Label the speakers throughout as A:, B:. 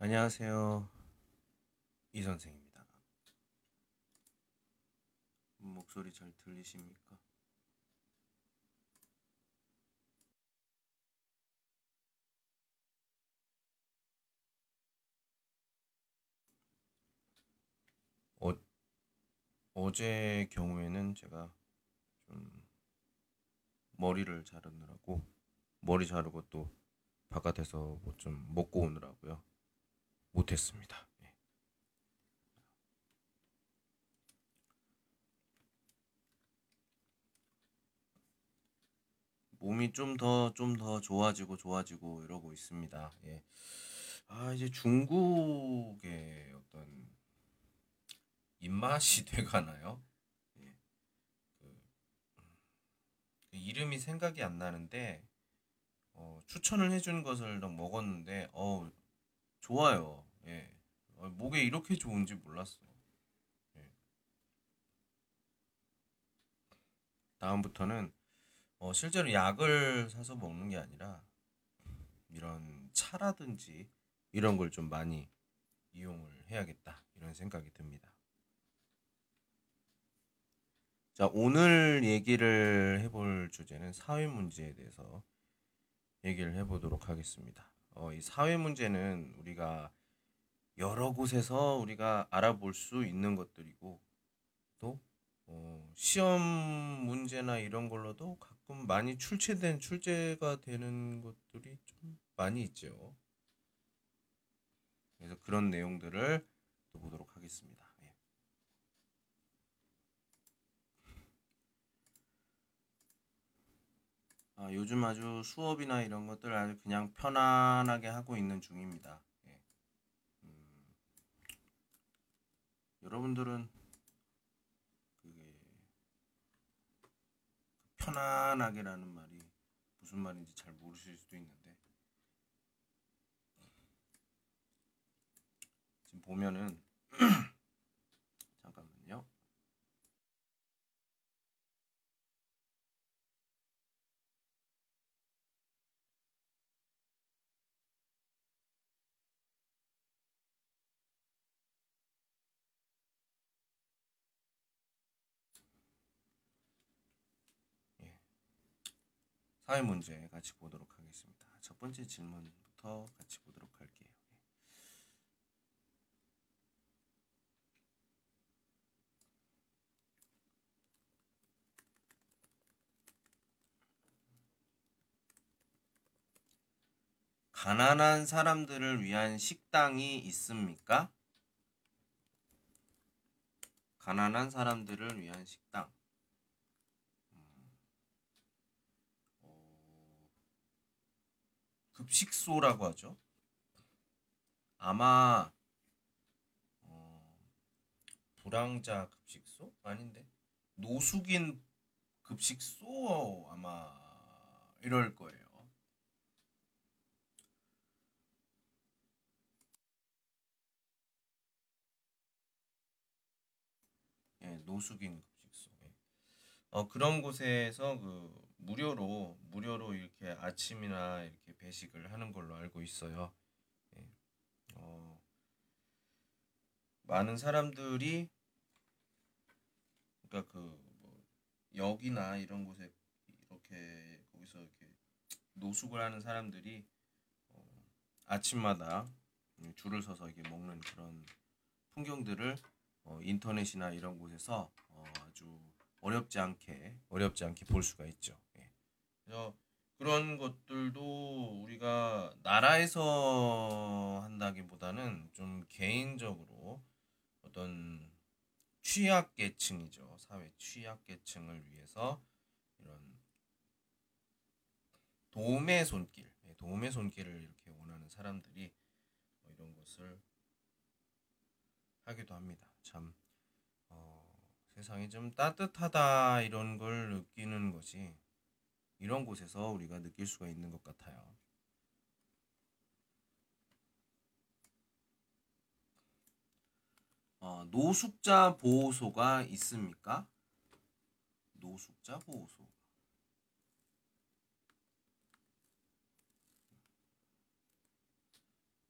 A: 안녕하세요. 이 선생입니다. 목소리 잘 들리십니까? 어, 어제 경우에는 제가 좀 머리를 자르느라고 머리 자르고 또 바깥에서 뭐 좀 먹고 오느라고요. 못했습니다. 예. 몸이 좀 더 좀 더 좋아지고 좋아지고 이러고 있습니다. 예. 아 이제 중국의 어떤 입맛이 돼가나요? 예. 그, 그 이름이 생각이 안 나는데 어, 추천을 해준 것을 먹었는데 어 좋아요. 예. 어, 목에 이렇게 좋은지 몰랐어. 예. 다음부터는 어, 실제로 약을 사서 먹는 게 아니라 이런 차라든지 이런 걸 좀 많이 이용을 해야겠다 이런 생각이 듭니다. 자, 오늘 얘기를 해볼 주제는 사회 문제에 대해서 얘기를 해보도록 하겠습니다. 어, 이 사회 문제는 우리가 여러 곳에서 우리가 알아볼 수 있는 것들이고 또 어, 시험 문제나 이런 걸로도 가끔 많이 출제된 출제가 되는 것들이 좀 많이 있죠. 그래서 그런 내용들을 또 보도록 하겠습니다. 예. 아, 요즘 아주 수업이나 이런 것들 아주 그냥 편안하게 하고 있는 중입니다. 예. 음, 여러분들은 그게 편안하게라는 말이 무슨 말인지 잘 모르실 수도 있는데 지금 보면은 잠깐만요. 예. 사회 문제 같이 보도록 하겠습니다. 첫 번째 질문부터 같이 보도록 할게요. 예. 가난한 사람들을 위한 식당이 있습니까? 가난한 사람들을 위한 식당. 음, 어, 급식소라고 하죠. 아마 어, 불황자 급식소 아닌데 노숙인 급식소 아마 이럴 거예요. 예, 노숙인 급식소. 예. 어, 그런 곳에서 그 무료로 무료로 이렇게 아침이나 이렇게 배식을 하는 걸로 알고 있어요. 예. 어, 많은 사람들이 그러니까 그 뭐 역이나 이런 곳에 이렇게 거기서 이렇게 노숙을 하는 사람들이 어, 아침마다 줄을 서서 이게 먹는 그런 풍경들을 어, 인터넷이나 이런 곳에서 어, 아주 어렵지 않게 어렵지 않게 볼 수가 있죠. 예. 그래서 그런 것들도 우리가 나라에서 한다기보다는 좀 개인적으로 어떤 취약계층이죠. 사회 취약계층을 위해서 이런 도움의 손길, 예, 도움의 손길을 이렇게 원하는 사람들이 뭐 이런 것을 하기도 합니다. 참 어, 세상이 좀 따뜻하다 이런 걸 느끼는 것이 이런 곳에서 우리가 느낄 수가 있는 것 같아요. 어, 노숙자 보호소가 있습니까? 노숙자 보호소.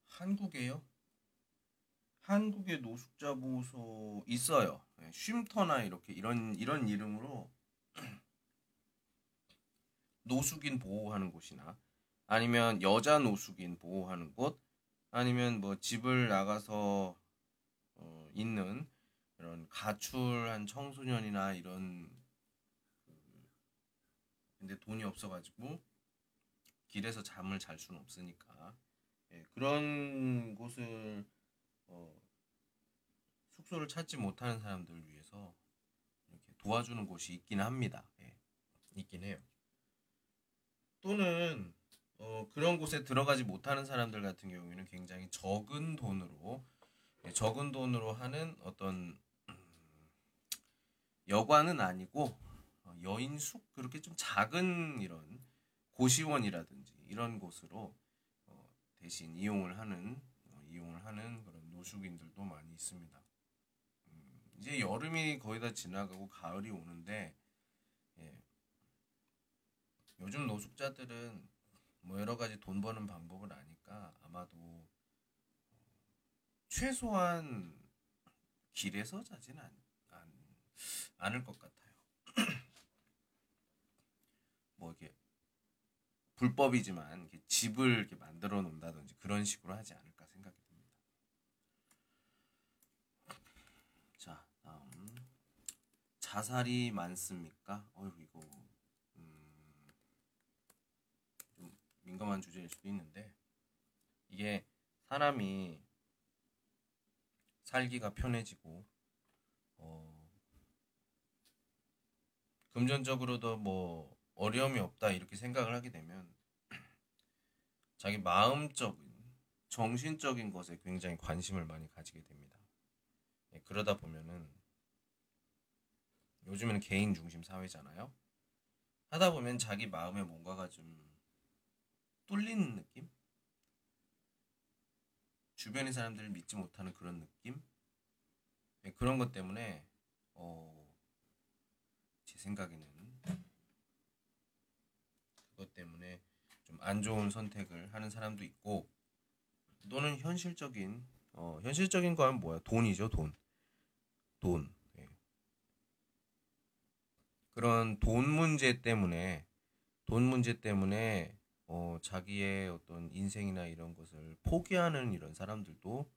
A: 한국에요? 한국의 노숙자 보호소 있어요. 예, 쉼터나 이렇게 이런 이런 이름으로 노숙인 보호하는 곳이나 아니면 여자 노숙인 보호하는 곳 아니면 뭐 집을 나가서 어, 있는 이런 가출한 청소년이나 이런 그 근데 돈이 없어가지고 길에서 잠을 잘 수는 없으니까 예, 그런 곳을 어, 숙소를 찾지 못하는 사람들을 위해서 이렇게 도와주는 곳이 있긴 합니다. 예, 있긴 해요. 또는 어, 그런 곳에 들어가지 못하는 사람들 같은 경우에는 굉장히 적은 돈으로 예, 적은 돈으로 하는 어떤 음, 여관은 아니고 어, 여인숙 그렇게 좀 작은 이런 고시원이라든지 이런 곳으로 어, 대신 이용을 하는 어, 이용을 하는 그런 노숙인들도 많이 있습니다. 음, 이제 여름이 거의 다 지나가고 가을이 오는데 예, 요즘 노숙자들은 뭐 여러 가지 돈 버는 방법을 아니까 아마도 최소한 길에서 자진 않, 않, 않을 것 같아요. 뭐 이게 불법이지만 이렇게 집을 이렇게 만들어 놓는다든지 그런 식으로 하지 않을까 생각이 듭니다. 자, 다음 자살이 많습니까? 어휴 이거 음, 좀 민감한 주제일 수도 있는데 이게 사람이 살기가 편해지고 어, 금전적으로도 뭐 어려움이 없다 이렇게 생각을 하게 되면 자기 마음적인 정신적인 것에 굉장히 관심을 많이 가지게 됩니다. 예, 그러다 보면은 요즘에는 개인 중심 사회잖아요. 하다 보면 자기 마음에 뭔가가 좀 뚫리는 느낌? 주변의 사람들을 믿지 못하는 그런 느낌? 예, 그런 것 때문에 어, 제 생각에는 그것 때문에 좀 안 좋은 선택을 하는 사람도 있고 또는 현실적인 어, 현실적인 거 하면 뭐야? 돈이죠, 돈. 돈. 예. 그런 돈 문제 때문에 돈 문제 때문에 어, 자기의 어떤 인생이나 이런 것을 포기하는 이런 사람들도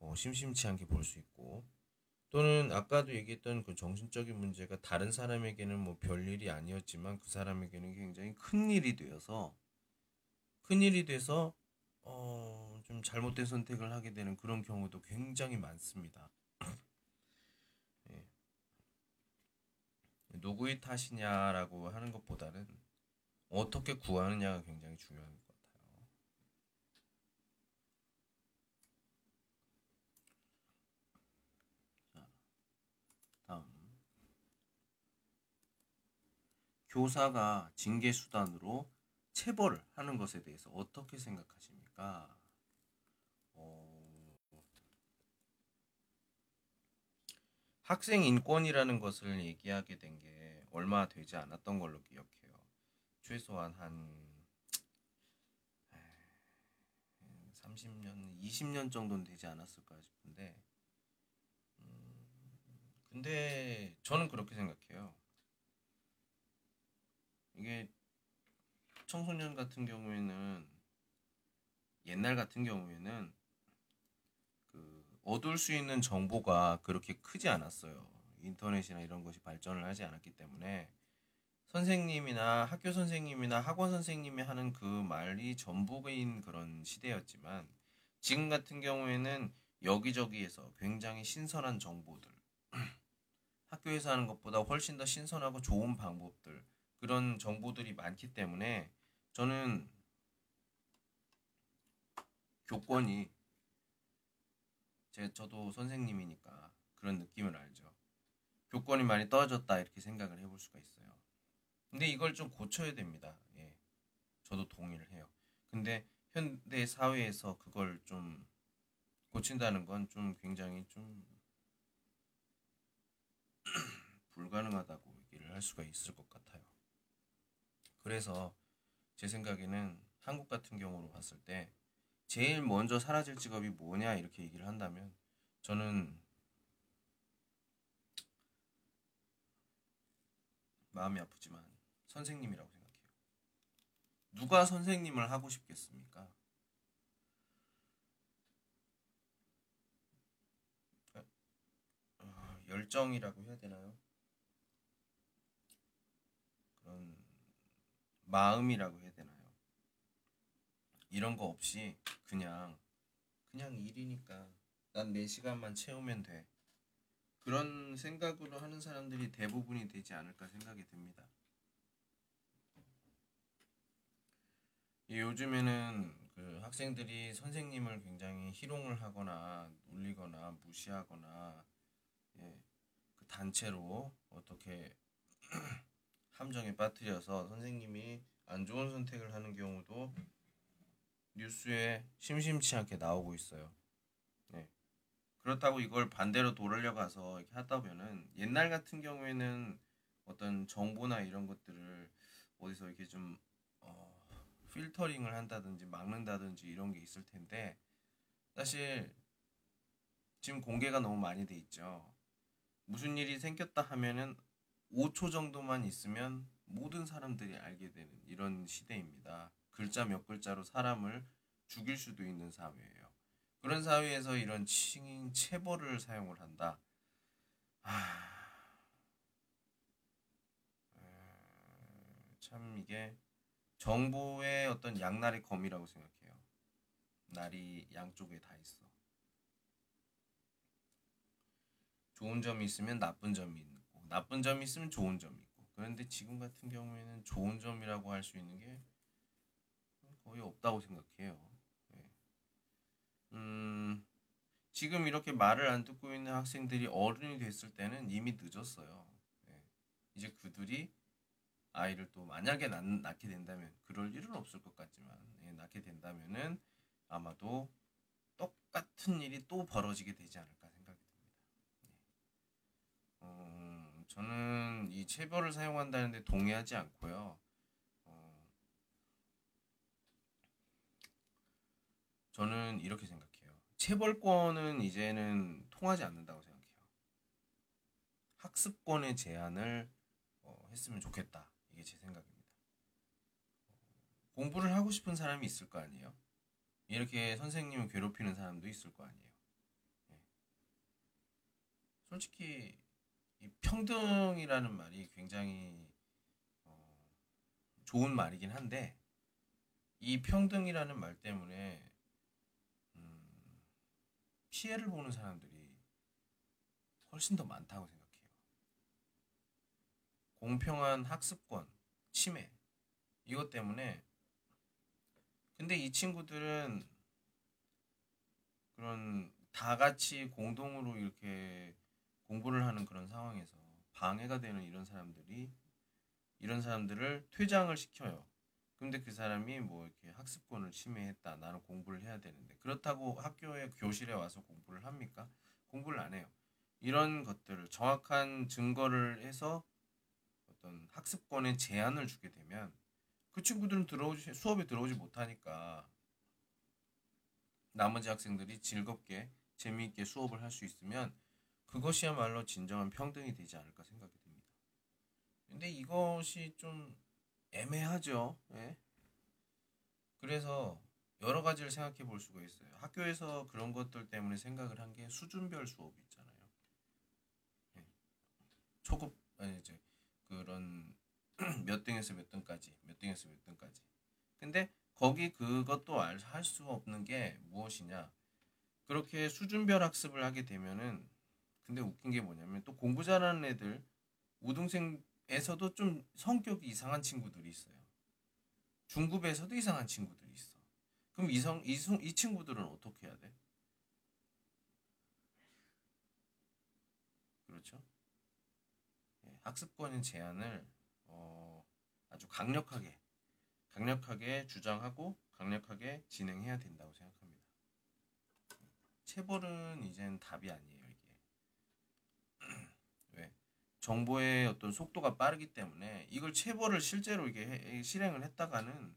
A: 어, 심심치 않게 볼 수 있고 또는 아까도 얘기했던 그 정신적인 문제가 다른 사람에게는 뭐 별일이 아니었지만 그 사람에게는 굉장히 큰 일이 되어서 큰 일이 돼서 어, 좀 잘못된 선택을 하게 되는 그런 경우도 굉장히 많습니다. 예. 누구의 탓이냐라고 하는 것보다는 어떻게 구하느냐가 굉장히 중요한 것 같아요. 자, 다음. 교사가 징계 수단으로 체벌을 하는 것에 대해서 어떻게 생각하십니까? 어, 학생 인권이라는 것을 얘기하게 된 게 얼마 되지 않았던 걸로 기억해요. 최소한 한 30년, 20년 정도는 되지 않았을까 싶은데, 음, 근데 저는 그렇게 생각해요. 이게 청소년 같은 경우에는 옛날 같은 경우에는 그 얻을 수 있는 정보가 그렇게 크지 않았어요. 인터넷이나 이런 것이 발전을 하지 않았기 때문에 선생님이나 학교 선생님이나 학원 선생님이 하는 그 말이 전부인 그런 시대였지만 지금 같은 경우에는 여기저기에서 굉장히 신선한 정보들 학교에서 하는 것보다 훨씬 더 신선하고 좋은 방법들 그런 정보들이 많기 때문에 저는 교권이 제 저도 선생님이니까 그런 느낌을 알죠. 교권이 많이 떨어졌다 이렇게 생각을 해볼 수가 있어요. 근데 이걸 좀 고쳐야 됩니다. 예. 저도 동의를 해요. 근데 현대 사회에서 그걸 좀 고친다는 건 좀 굉장히 좀 불가능하다고 얘기를 할 수가 있을 것 같아요. 그래서 제 생각에는 한국 같은 경우로 봤을 때 제일 먼저 사라질 직업이 뭐냐 이렇게 얘기를 한다면 저는 마음이 아프지만 선생님이라고 생각해요. 누가 선생님을 하고 싶겠습니까? 어, 열정이라고 해야 되나요? 그런 마음이라고 해야 되나요? 이런 거 없이 그냥 그냥 일이니까 난 내 시간만 채우면 돼. 그런 생각으로 하는 사람들이 대부분이 되지 않을까 생각이 듭니다. 이 요즘에는 그 학생들이 선생님을 굉장히 희롱을 하거나 놀리거나 무시하거나 예, 그 단체로 어떻게 함정에 빠뜨려서 선생님이 안 좋은 선택을 하는 경우도 뉴스에 심심치 않게 나오고 있어요. 네. 그렇다고 이걸 반대로 돌으려 가서 이렇게 하다 보면은 옛날 같은 경우에는 어떤 정보나 이런 것들을 어디서 이렇게 좀 어, 필터링을 한다든지 막는다든지 이런 게 있을 텐데 사실 지금 공개가 너무 많이 돼 있죠. 무슨 일이 생겼다 하면은 5초 정도만 있으면 모든 사람들이 알게 되는 이런 시대입니다. 글자 몇 글자로 사람을 죽일 수도 있는 사회예요. 그런 사회에서 이런 칭 체벌을 사용을 한다. 아, 참 이게 정보의 어떤 양날의 검이라고 생각해요. 날이 양쪽에 다 있어. 좋은 점이 있으면 나쁜 점이 있고, 나쁜 점이 있으면 좋은 점이 있고. 그런데 지금 같은 경우에는 좋은 점이라고 할 수 있는 게 거의 없다고 생각해요. 네. 음, 지금 이렇게 말을 안 듣고 있는 학생들이 어른이 됐을 때는 이미 늦었어요. 네. 이제 그들이 아이를 또 만약에 낳, 낳게 된다면 그럴 일은 없을 것 같지만 예, 낳게 된다면은 아마도 똑같은 일이 또 벌어지게 되지 않을까 생각이 듭니다. 네. 어, 저는 이 체벌을 사용한다는데 동의하지 않고요. 저는 이렇게 생각해요. 체벌권은 이제는 통하지 않는다고 생각해요. 학습권의 제한을 어, 했으면 좋겠다. 이게 제 생각입니다. 공부를 하고 싶은 사람이 있을 거 아니에요? 이렇게 선생님을 괴롭히는 사람도 있을 거 아니에요? 네. 솔직히 평등이라는 말이 굉장히 어, 좋은 말이긴 한데 이 평등이라는 말 때문에 피해를 보는 사람들이 훨씬 더 많다고 생각해요. 공평한 학습권, 침해, 이것 때문에 근데 이 친구들은 그런 다 같이 공동으로 이렇게 공부를 하는 그런 상황에서 방해가 되는 이런 사람들이 이런 사람들을 퇴장을 시켜요. 근데 그 사람이 뭐 이렇게 학습권을 침해했다. 나는 공부를 해야 되는데. 그렇다고 학교에 교실에 와서 공부를 합니까? 공부를 안 해요. 이런 것들을 정확한 증거를 해서 어떤 학습권에 제한을 주게 되면 그 친구들은 들어오지 수업에 들어오지 못하니까 나머지 학생들이 즐겁게 재미있게 수업을 할 수 있으면 그것이야말로 진정한 평등이 되지 않을까 생각이 듭니다. 근데 이것이 좀 애매하죠. 예? 그래서 여러 가지를 생각해 볼 수가 있어요. 학교에서 그런 것들 때문에 생각을 한 게 수준별 수업이 있잖아요. 예. 초급 아니 이제 그런 몇 등에서 몇 등까지, 몇 등에서 몇 등까지. 근데 거기 그것도 할수 없는 게 무엇이냐? 그렇게 수준별 학습을 하게 되면은 근데 웃긴 게 뭐냐면 또 공부 잘하는 애들 우등생 에서도 좀 성격이 이상한 친구들이 있어요. 중급에서도 이상한 친구들이 있어. 그럼 이성 이성 이 친구들은 어떻게 해야 돼? 그렇죠? 예, 학습권의 제한을 어, 아주 강력하게 강력하게 주장하고 강력하게 진행해야 된다고 생각합니다. 체벌은 이젠 답이 아니에요. 정보의 어떤 속도가 빠르기 때문에 이걸 체벌을 실제로 이게 실행을 했다가는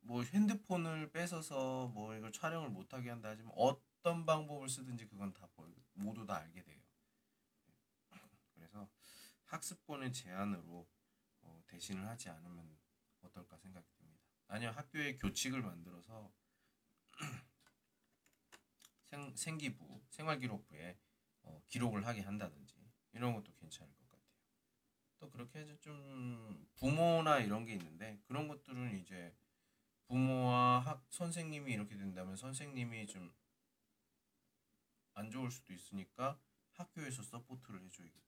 A: 뭐 핸드폰을 뺏어서 뭐 이걸 촬영을 못하게 한다 하지만 어떤 방법을 쓰든지 그건 다 모두 다 알게 돼요. 학습권의 제한으로 어, 대신을 하지 않으면 어떨까 생각이 듭니다. 아니요 학교에 교칙을 만들어서 생, 생기부 생활기록부에 어, 기록을 하게 한다든지 이런 것도 괜찮을 것 같아요. 또 그렇게 해서 좀 부모나 이런 게 있는데 그런 것들은 이제 부모와 학 선생님이 이렇게 된다면 선생님이 좀 안 좋을 수도 있으니까 학교에서 support를 해줘야겠죠.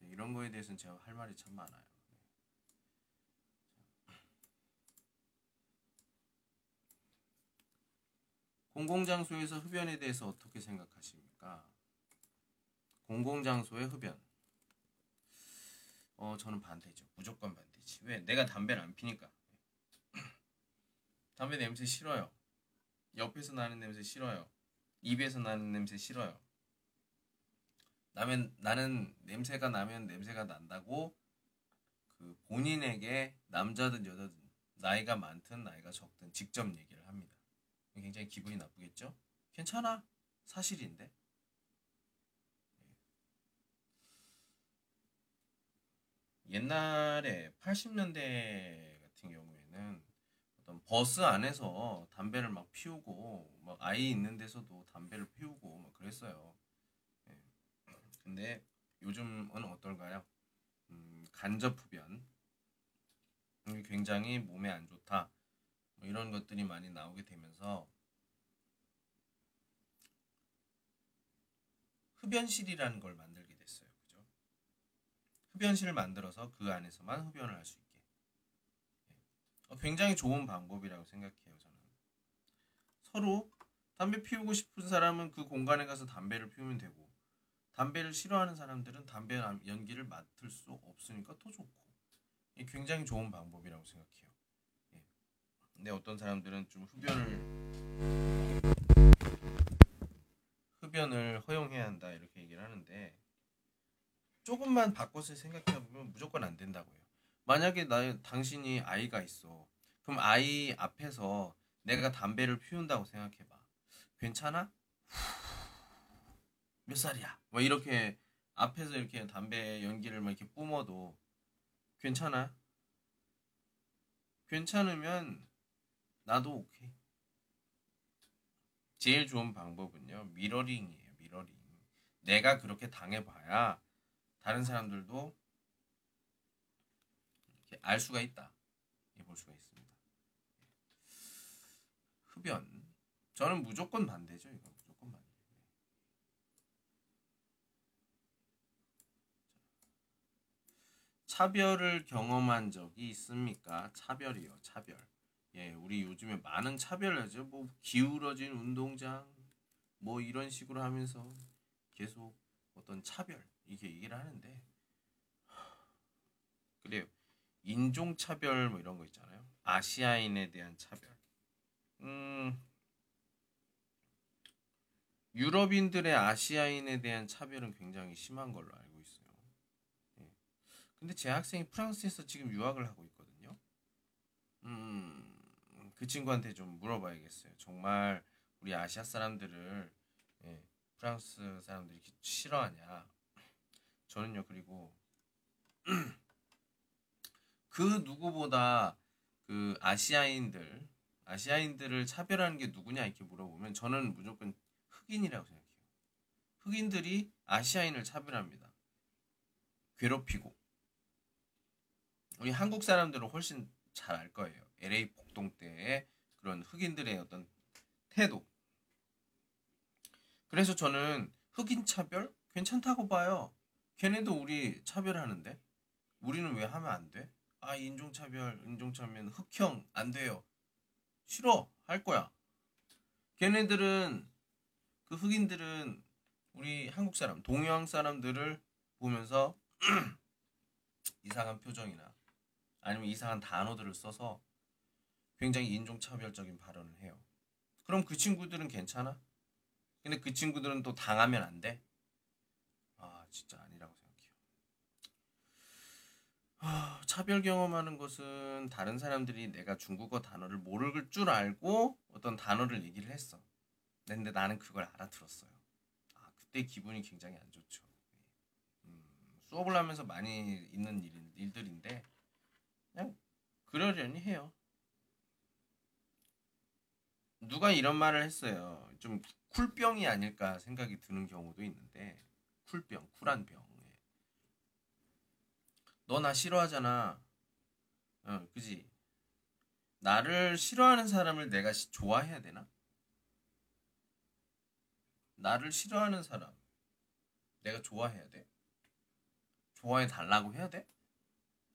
A: 네. 이런 거에 대해서는 제가 할 말이 참 많아요. 네. 공공장소에서 흡연에 대해서 어떻게 생각하십니까? 공공장소의 흡연. 어, 저는 반대죠. 무조건 반대지. 왜? 내가 담배를 안 피니까. 담배 냄새 싫어요. 옆에서 나는 냄새 싫어요. 입에서 나는 냄새 싫어요. 나면 나는 냄새가 나면 냄새가 난다고 그 본인에게 남자든 여자든 나이가 많든 나이가 적든 직접 얘기를 합니다. 굉장히 기분이 나쁘겠죠? 괜찮아. 사실인데. 옛날에 80년대 같은 경우에는 어떤 버스 안에서 담배를 막 피우고 막 아이 있는 데서도 담배를 피우고 막 그랬어요. 예. 근데 요즘은 어떨까요? 음, 간접 흡연 굉장히 몸에 안 좋다. 뭐 이런 것들이 많이 나오게 되면서 흡연실이라는 걸 만들게 됐어요. 그죠? 흡연실을 만들어서 그 안에서만 흡연을 할 수 있게. 어, 굉장히 좋은 방법이라고 생각해요. 저는 서로 담배 피우고 싶은 사람은 그 공간에 가서 담배를 피우면 되고 담배를 싫어하는 사람들은 담배 연기를 맡을 수 없으니까 더 좋고 굉장히 좋은 방법이라고 생각해요. 예. 근데 어떤 사람들은 좀 흡연을 흡연을 허용해야 한다 이렇게 얘기를 하는데 조금만 바꿔서 생각해 보면 무조건 안 된다고요. 만약에 나 당신이 아이가 있어. 그럼 아이 앞에서 내가 담배를 피운다고 생각해 봐. 괜찮아? 몇 살이야? 뭐 이렇게 앞에서 이렇게 담배 연기를 막 이렇게 뿜어도 괜찮아? 괜찮으면 나도 오케이. 제일 좋은 방법은요. mirroring이에요. mirroring. 내가 그렇게 당해봐야 다른 사람들도 알 수가 있다. 볼 수가 있습니다. 흡연. 저는 무조건 반대죠. 이거 무조건 반대. 차별을 경험한 적이 있습니까? 차별이요. 차별. 예, 우리 요즘에 많은 차별을 하죠. 뭐 기울어진 운동장 뭐 이런 식으로 하면서 계속 어떤 차별 이게 얘기를 하는데 그래요. 인종 차별 뭐 이런 거 있잖아요. 아시아인에 대한 차별. 음, 유럽인들의 아시아인에 대한 차별은 굉장히 심한 걸로 알고. 근데 제 학생이 프랑스에서 지금 유학을 하고 있거든요. 음, 그 친구한테 좀 물어봐야겠어요. 정말 우리 아시아 사람들을 예, 프랑스 사람들이 싫어하냐? 저는요 그리고 그 누구보다 그 아시아인들 아시아인들을 차별하는 게 누구냐 이렇게 물어보면 저는 무조건 흑인이라고 생각해요. 흑인들이 아시아인을 차별합니다. 괴롭히고 우리 한국 사람들은 훨씬 잘 알 거예요. LA 폭동 때의 그런 흑인들의 어떤 태도. 그래서 저는 흑인 차별 괜찮다고 봐요. 걔네도 우리 차별하는데 우리는 왜 하면 안 돼? 아 인종 차별 인종 차별 흑형 안 돼요 싫어 할 거야 걔네들은 그 흑인들은 우리 한국 사람 동양 사람들을 보면서 이상한 표정이나 아니면 이상한 단어들을 써서 굉장히 인종차별적인 발언을 해요 그럼 그 친구들은 괜찮아? 근데 그 친구들은 또 당하면 안 돼? 아 진짜 아니라고 하, 차별 경험하는 것은 다른 사람들이 내가 중국어 단어를 모를 줄 알고 어떤 단어를 얘기를 했어. 근데 나는 그걸 알아들었어요. 아, 그때 기분이 굉장히 안 좋죠. 음, 수업을 하면서 많이 있는 일, 일들인데 그냥 그러려니 해요. 누가 이런 말을 했어요. 좀 쿨병이 아닐까 생각이 드는 경우도 있는데 쿨병, 쿨한 병. 너 나 싫어하잖아. 어, 그지? 나를 싫어하는 사람을 내가 시, 좋아해야 되나? 나를 싫어하는 사람 내가 좋아해야 돼? 좋아해 달라고 해야 돼?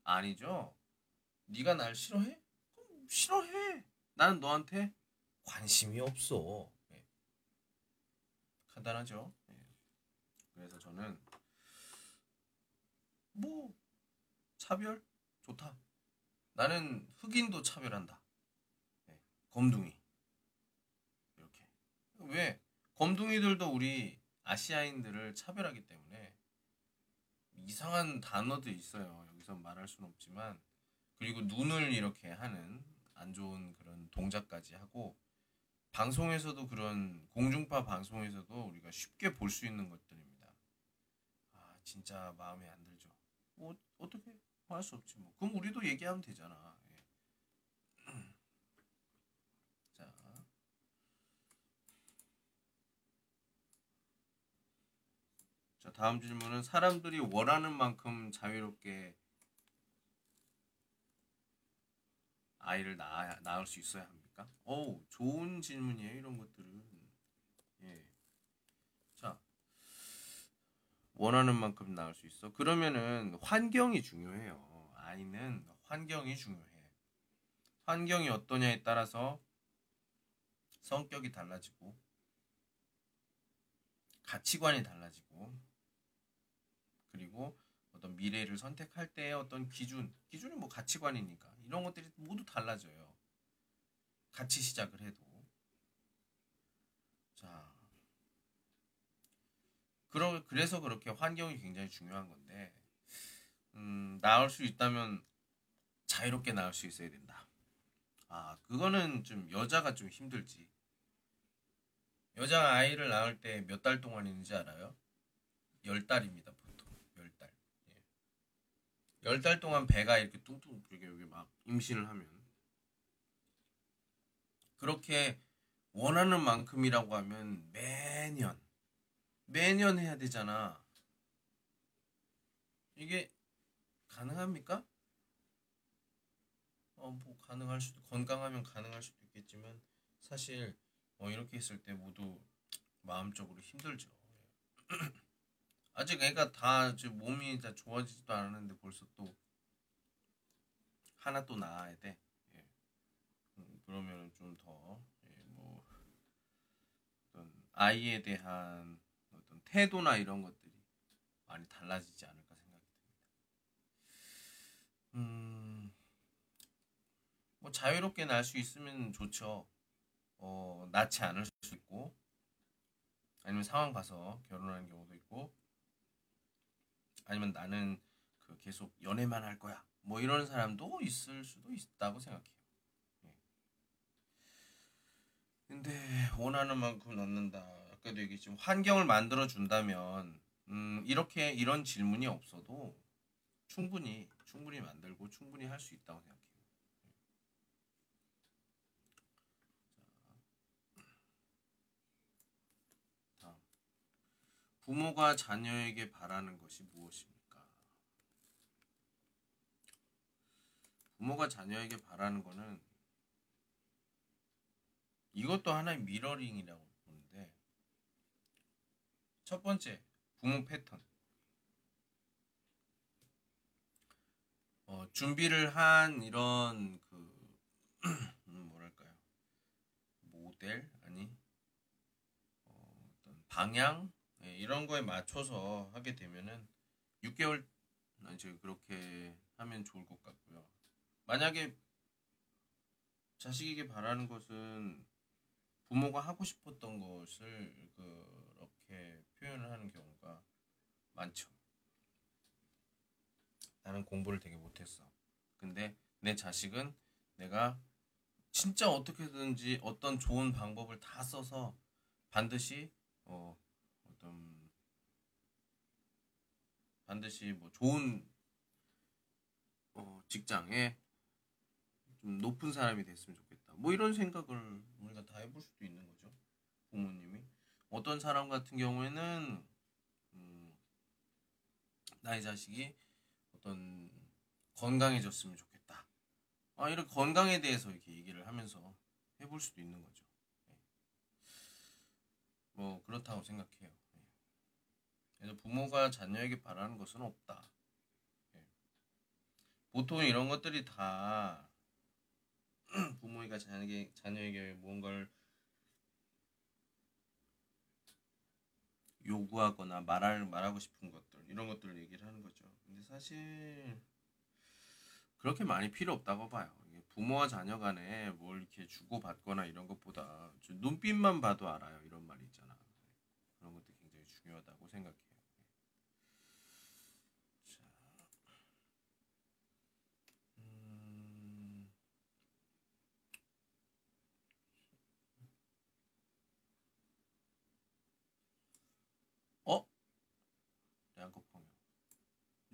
A: 아니죠. 네가 날 싫어해? 그럼 싫어해. 나는 너한테 관심이 없어. 네. 간단하죠. 네. 그래서 저는 뭐 차별 좋다. 나는 흑인도 차별한다. 네. 검둥이 이렇게 왜 검둥이들도 우리 아시아인들을 차별하기 때문에 이상한 단어도 있어요. 여기서 말할 수는 없지만 그리고 눈을 이렇게 하는 안 좋은 그런 동작까지 하고 방송에서도 그런 공중파 방송에서도 우리가 쉽게 볼 수 있는 것들입니다. 아 진짜 마음에 안 들죠. 뭐 어떻게 할수 없지 뭐. 그럼 우리도 얘기하면 되잖아. 예. 자. 자 다음 질문은 사람들이 원하는 만큼 자유롭게 아이를 낳아, 낳을 수 있어야 합니까? 오, 좋은 질문이에요. 이런 것들은. 예. 자, 원하는 만큼 낳을 수 있어. 그러면은 환경이 중요해요. 아이는 환경이 중요해. 환경이 어떠냐에 따라서 성격이 달라지고 가치관이 달라지고 그리고 어떤 미래를 선택할 때의 어떤 기준, 기준이 뭐 가치관이니까 이런 것들이 모두 달라져요. 같이 시작을 해도. 자. 그러, 그래서 그렇게 환경이 굉장히 중요한 건데, 음, 나을 수 있다면 자유롭게 나을 수 있어야 된다. 아, 그거는 좀 여자가 좀 힘들지. 여자 아이를 낳을 때 몇 달 동안 있는지 알아요? 열 달입니다. 열 달 동안 배가 이렇게 뚱뚱 그렇게 여기 막 임신을 하면 그렇게 원하는 만큼이라고 하면 매년 매년 해야 되잖아. 이게 가능합니까? 어, 뭐 가능할 수도 건강하면 가능할 수도 있겠지만 사실 어, 이렇게 있을 때 모두 마음적으로 힘들죠. 아직 애가 다 몸이 다 좋아지지도 않았는데 벌써 또 하나 또 낳아야 돼. 예. 음, 그러면 좀더 예, 뭐 어떤 아이에 대한 어떤 태도나 이런 것들이 많이 달라지지 않을까 생각이 듭니다. 음, 뭐 자유롭게 날 수 있으면 좋죠. 어, 낳지 않을 수 있고 아니면 상황 봐서 결혼하는 경우도 있고 아니면 나는 그 계속 연애만 할 거야. 뭐 이런 사람도 있을 수도 있다고 생각해요. 예. 근데 원하는 만큼 넣는다. 아까도 얘기했지만 환경을 만들어 준다면 음, 이렇게 이런 질문이 없어도 충분히 충분히 만들고 충분히 할 수 있다고 생각해요. 부모가 자녀에게 바라는 것이 무엇입니까? 부모가 자녀에게 바라는 것은 이것도 하나의 mirroring이라고 보는데 첫 번째 부모 패턴. 어, 준비를 한 이런 그 음, 뭐랄까요? 모델 아니 어, 어떤 방향? 네, 이런 거에 맞춰서 하게 되면은 6개월 이제 그렇게 하면 좋을 것 같고요. 만약에 자식에게 바라는 것은 부모가 하고 싶었던 것을 그렇게 표현을 하는 경우가 많죠. 나는 공부를 되게 못했어. 근데 내 자식은 내가 진짜 어떻게든지 어떤 좋은 방법을 다 써서 반드시 어, 어떤 반드시 뭐 좋은 어, 직장에 좀 높은 사람이 됐으면 좋겠다. 뭐 이런 생각을 우리가 다 해볼 수도 있는 거죠. 부모님이 어떤 사람 같은 경우에는 음, 나의 자식이 어떤 건강해졌으면 좋겠다. 아, 이런 건강에 대해서 이렇게 얘기를 하면서 해볼 수도 있는 거죠. 네. 뭐 그렇다고 생각해요. 네. 그래서 부모가 자녀에게 바라는 것은 없다. 네. 보통 이런 것들이 다 부모가 자녀에게 자녀에게 무언가를 요구하거나 말할 말하고 싶은 것들 이런 것들을 얘기를 하는 거죠. 근데 사실 그렇게 많이 필요 없다고 봐요. 부모와 자녀 간에 뭘 이렇게 주고 받거나 이런 것보다 눈빛만 봐도 알아요.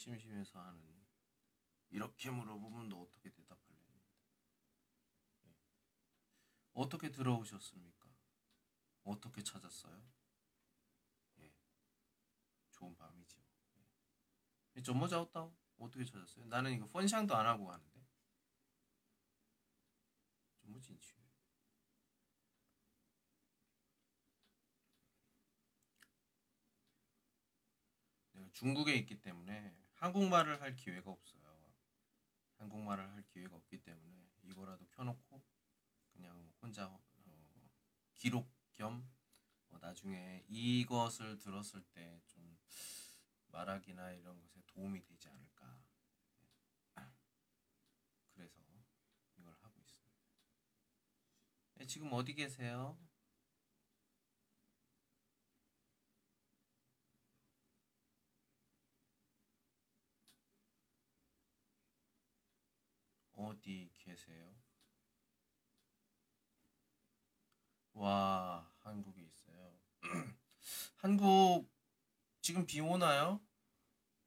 A: 심심해서 하는 이렇게 물어보면 너 어떻게 대답할래어떻게 들어오셨습니까 어떻게 찾았어요? 예, 좋은 밤이죠. 예. 점모 자었다 어떻게 찾았어요? 나는 이거 펀샹도 안 하고 하는데. 점모 진취. 내가 중국에 있기 때문에 한국말을 할 기회가 없어요. 한국말을 할 기회가 없기 때문에 이거라도 켜놓고 그냥 혼자 어, 기록 겸 어, 나중에 이것을 들었을 때 좀 말하기나 이런 것에 도움이 되지 않을까. 그래서 이걸 하고 있습니다. 네, 지금 어디 계세요? 어디 계세요? 와, 한국에 있어요. 한국 지금 비 오나요?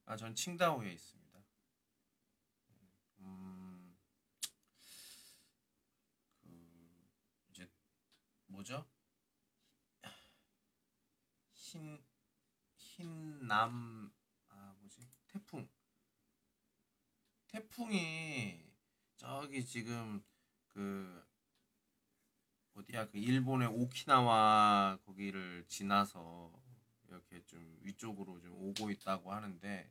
A: 아, 전 칭다오에 있습니다. 음, 그 이제 뭐죠? 흰 흰남 아 뭐지? 태풍. 태풍이 저기 지금 그 어디야 그 일본의 오키나와 거기를 지나서 이렇게 좀 위쪽으로 좀 오고 있다고 하는데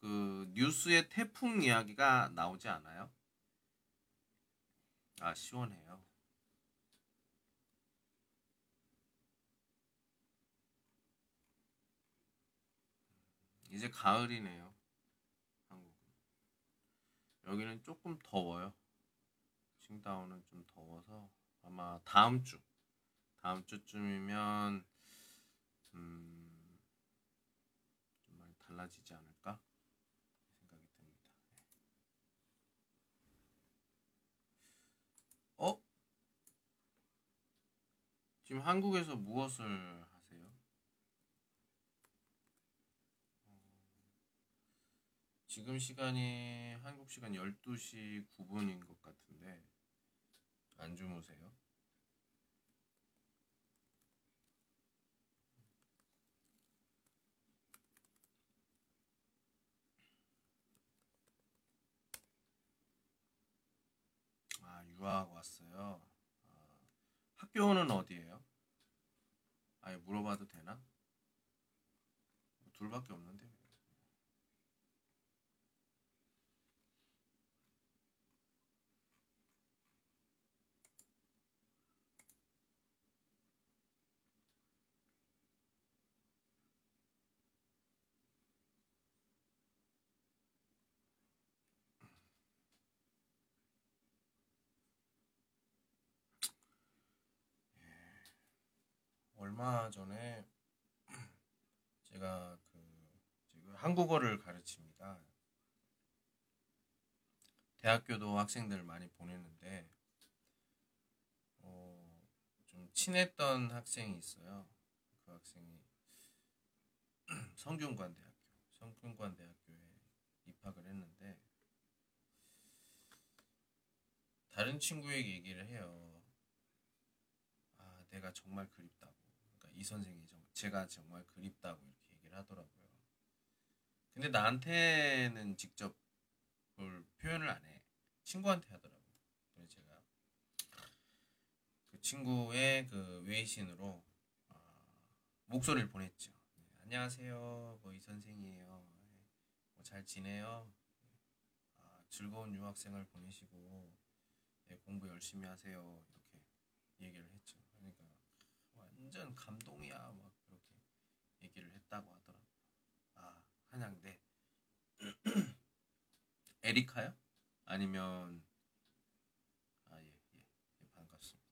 A: 그 뉴스에 태풍 이야기가 나오지 않아요? 아 시원해요. 이제 가을이네요. 여기는 조금 더워요. 칭다오는 좀 더워서 아마 다음 주 다음 주쯤이면 음, 좀 많이 달라지지 않을까 생각이 듭니다. 어? 지금 한국에서 무엇을 하세요? 어, 지금 시간이 한국 시간 12시 9분인 것 같은데 안 주무세요? 아, 유학 왔어요. 아, 학교는 어디예요? 아예 물어봐도 되나? 둘밖에 없는데. 얼마 전에 제가 그 지금 한국어를 가르칩니다. 대학교도 학생들 많이 보냈는데 어, 좀 친했던 학생이 있어요. 그 학생이 성균관 대학교, 성균관 대학교에 입학을 했는데 다른 친구에게 얘기를 해요. 아, 내가 정말 그립다고. 이 선생이 정, 제가 정말 그립다고 이렇게 얘기를 하더라고요. 근데 나한테는 직접 그걸 표현을 안 해. 친구한테 하더라고요. 그래서 제가 그 친구의 그 웨이신으로 아, 목소리를 보냈죠. 네, 안녕하세요. 뭐 이 선생이에요. 네, 뭐잘 지내요? 아, 즐거운 유학생활 보내시고 네, 공부 열심히 하세요. 이렇게 얘기를 했죠. 그러니까 완전 감동이야. 막 그렇게 얘기를 했다고 하더라고요. 아, 한양대. 에리카요? 아니면 아, 예, 예. 예 반갑습니다.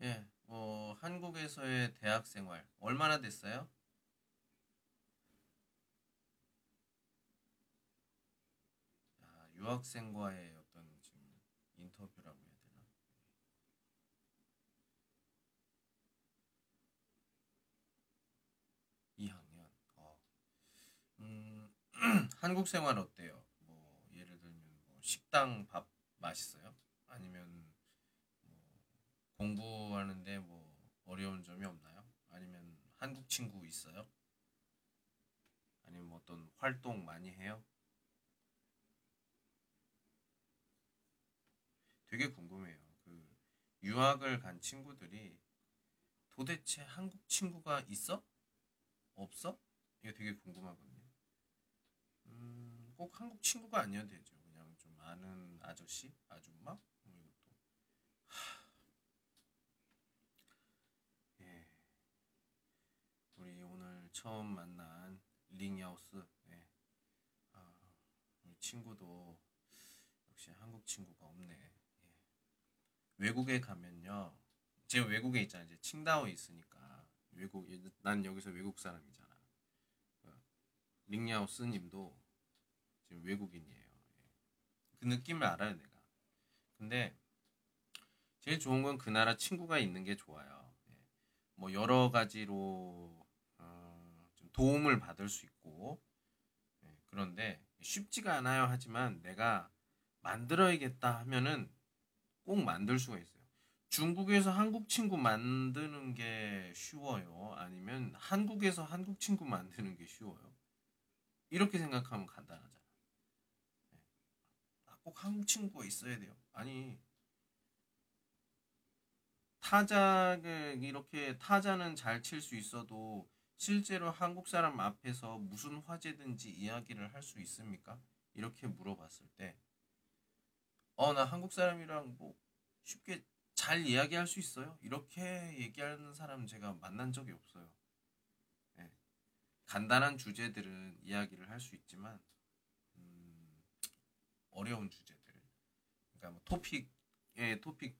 A: 예. 예, 뭐 한국에서의 대학 생활 얼마나 됐어요? 아, 유학생과의 어떤 지금 인터뷰라고 해야 되나? 2학년. 어. 음, 한국 생활 어때요? 뭐 예를 들면 뭐 식당 밥 맛있어요? 아니면 뭐 공부하는데 뭐 어려운 점이 없나요? 아니면 한국 친구 있어요? 아니면 뭐 어떤 활동 많이 해요? 되게 궁금해요. 그 유학을 간 친구들이 도대체 한국 친구가 있어? 없어? 이게 되게 궁금하거든요. 음, 꼭 한국 친구가 아니어도 되죠. 그냥 좀 아는 아저씨, 아줌마, 뭐 이것도. 하, 예, 우리 오늘 처음 만난 링야오스, 예, 아, 우리 친구도 역시 한국 친구가. 외국에 가면요, 제가 외국에 있잖아요. 이제 칭다오에 있으니까 외국, 난 여기서 외국 사람이잖아. 링야오 스 님도 지금 외국인이에요. 예. 그 느낌을 알아요, 내가. 근데 제일 좋은 건 그 나라 친구가 있는 게 좋아요. 예. 뭐 여러 가지로 어, 좀 도움을 받을 수 있고 예. 그런데 쉽지가 않아요. 하지만 내가 만들어야겠다 하면은 꼭 만들 수가 있어요. 중국에서 한국 친구 만드는 게 쉬워요? 아니면 한국에서 한국 친구 만드는 게 쉬워요? 이렇게 생각하면 간단하잖아. 네. 아, 꼭 한국 친구가 있어야 돼요. 아니, 타자를 이렇게 타자는 잘 칠 수 있어도 실제로 한국 사람 앞에서 무슨 화제든지 이야기를 할 수 있습니까? 이렇게 물어봤을 때, 어, 나 한국 사람이랑 뭐 쉽게 잘 이야기할 수 있어요. 이렇게 얘기하는 사람 제가 만난 적이 없어요. 네. 간단한 주제들은 이야기를 할 수 있지만 음, 어려운 주제들, 그러니까 뭐 토픽의 토픽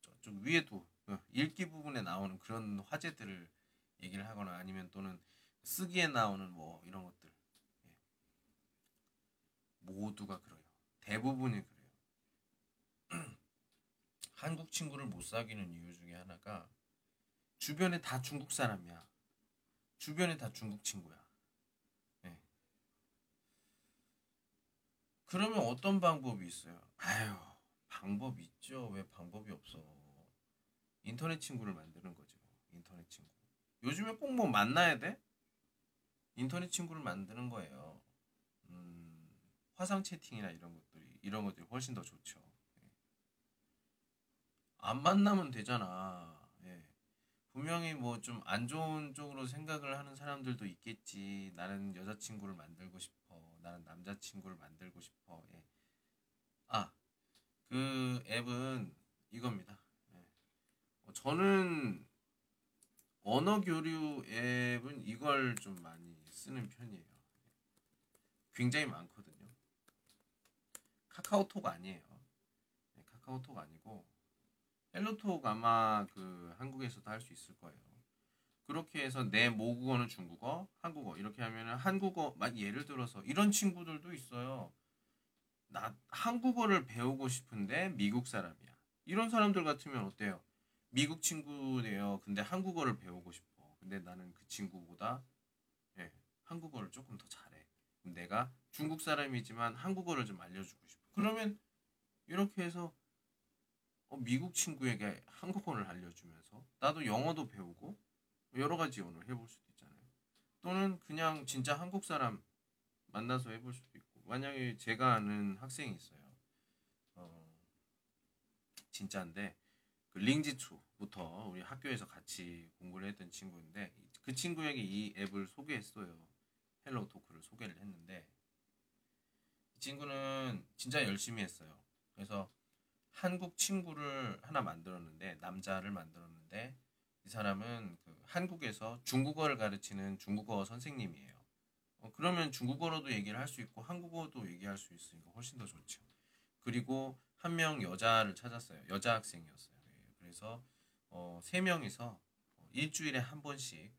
A: 저쪽 위에도 어, 읽기 부분에 나오는 그런 화제들을 얘기를 하거나 아니면 또는 쓰기에 나오는 뭐 이런 것들 예. 모두가 그래요. 대부분이 그래요. 한국 친구를 못 사귀는 이유 중에 하나가 주변에 다 중국 사람이야. 주변에 다 중국 친구야. 네. 그러면 어떤 방법이 있어요? 아유, 방법 있죠. 왜 방법이 없어? 인터넷 친구를 만드는 거죠. 인터넷 친구. 요즘에 꼭 뭐 만나야 돼? 인터넷 친구를 만드는 거예요. 음, 화상 채팅이나 이런 것들이 이런 것들이 훨씬 더 좋죠. 안 만나면 되잖아. 예. 분명히 뭐 좀 안 좋은 쪽으로 생각을 하는 사람들도 있겠지. 나는 여자친구를 만들고 싶어. 나는 남자친구를 만들고 싶어. 예. 아, 그 앱은 이겁니다. 예. 어, 저는 언어 교류 앱은 이걸 좀 많이 쓰는 편이에요. 굉장히 많거든요. 카카오톡 아니에요. 네, 카카오톡 아니고 헬로톡 아마 그 한국에서도 할 수 있을 거예요. 그렇게 해서 내 모국어는 중국어, 한국어 이렇게 하면은 한국어 막 예를 들어서 이런 친구들도 있어요. 나 한국어를 배우고 싶은데 미국 사람이야. 이런 사람들 같으면 어때요? 미국 친구네요. 근데 한국어를 배우고 싶어. 근데 나는 그 친구보다 예, 한국어를 조금 더 잘해. 내가 중국 사람이지만 한국어를 좀 알려주고 싶어. 그러면 이렇게 해서 어, 미국 친구에게 한국어를 알려주면서 나도 영어도 배우고 여러 가지 언어를 해볼 수도 있잖아요. 또는 그냥 진짜 한국 사람 만나서 해볼 수도 있고 만약에 제가 아는 학생이 있어요. 어, 진짜인데 그 零基础부터 우리 학교에서 같이 공부를 했던 친구인데 그 친구에게 이 앱을 소개했어요. HelloTalk를 소개를 했는데 이 친구는 진짜 열심히 했어요. 그래서 한국 친구를 하나 만들었는데 남자를 만들었는데 이 사람은 그 한국에서 중국어를 가르치는 중국어 선생님이에요. 어, 그러면 중국어로도 얘기를 할 수 있고 한국어도 얘기할 수 있으니까 훨씬 더 좋죠. 그리고 한 명 여자를 찾았어요. 여자 학생이었어요. 예, 그래서 어, 세 명이서 일주일에 한 번씩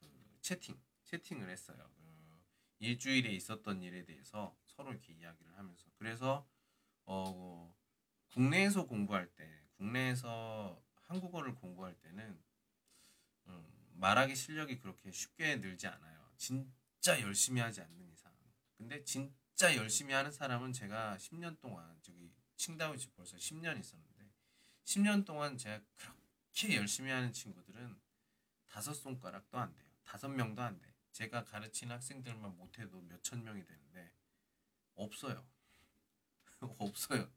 A: 그 채팅 채팅을 했어요. 그 일주일에 있었던 일에 대해서 서로 이렇게 이야기를 하면서 그래서 어, 국내에서 공부할 때, 국내에서 한국어를 공부할 때는 음, 말하기 실력이 그렇게 쉽게 늘지 않아요. 진짜 열심히 하지 않는 이상. 근데 진짜 열심히 하는 사람은 제가 10년 동안 저기 칭다오지 벌써 10년 있었는데 10년 동안 제가 그렇게 열심히 하는 친구들은 다섯 손가락도 안 돼요. 다섯 명도 안 돼. 제가 가르치는 학생들만 못해도 몇천 명이 되는데 없어요. 없어요.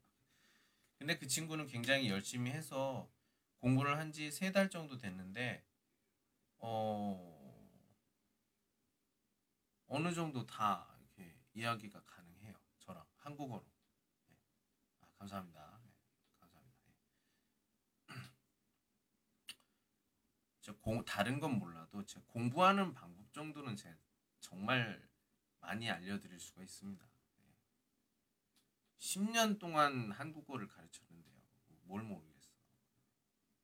A: 근데 그 친구는 굉장히 열심히 해서 공부를 한 지 세 달 정도 됐는데 어 어느 정도 다 이렇게 이야기가 가능해요. 저랑 한국어로. 네. 아, 감사합니다. 네. 감사합니다. 네. 저 공, 다른 건 몰라도 제 공부하는 방법 정도는 제가 정말 많이 알려드릴 수가 있습니다. 10년 동안 한국어를 가르쳤는데요. 뭘 모르겠어.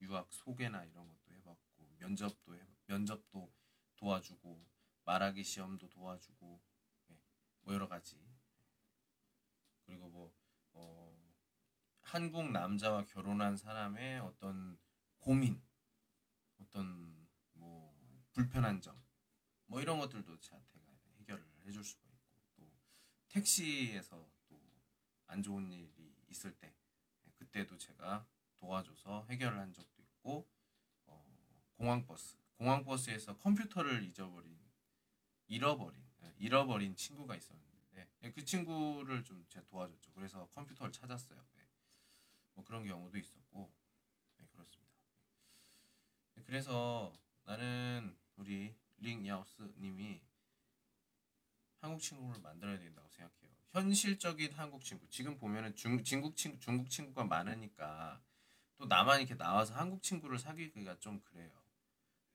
A: 유학 소개나 이런 것도 해봤고 면접도 해, 면접도 도와주고 말하기 시험도 도와주고 네, 뭐 여러 가지. 그리고 뭐 어, 한국 남자와 결혼한 사람의 어떤 고민, 어떤 뭐 불편한 점, 뭐 이런 것들도 저한테 해결을 해줄 수가 있고 또 택시에서 안 좋은 일이 있을 때 네, 그때도 제가 도와줘서 해결을 한 적도 있고 어, 공항버스 공항버스에서 컴퓨터를 잊어버린 잃어버린 네, 잃어버린 친구가 있었는데 네, 그 친구를 좀 제가 도와줬죠. 그래서 컴퓨터를 찾았어요. 뭐 그런 경우도 있었고 그렇습니다. 그래서 나는 우리 링 야우스 님이 한국 친구를 만들어야 된다고 생각해요 현실적인 한국 친구. 지금 보면은 중, 중국 친구, 중국 친구가 많으니까 또 나만 이렇게 나와서 한국 친구를 사귀기가 좀 그래요.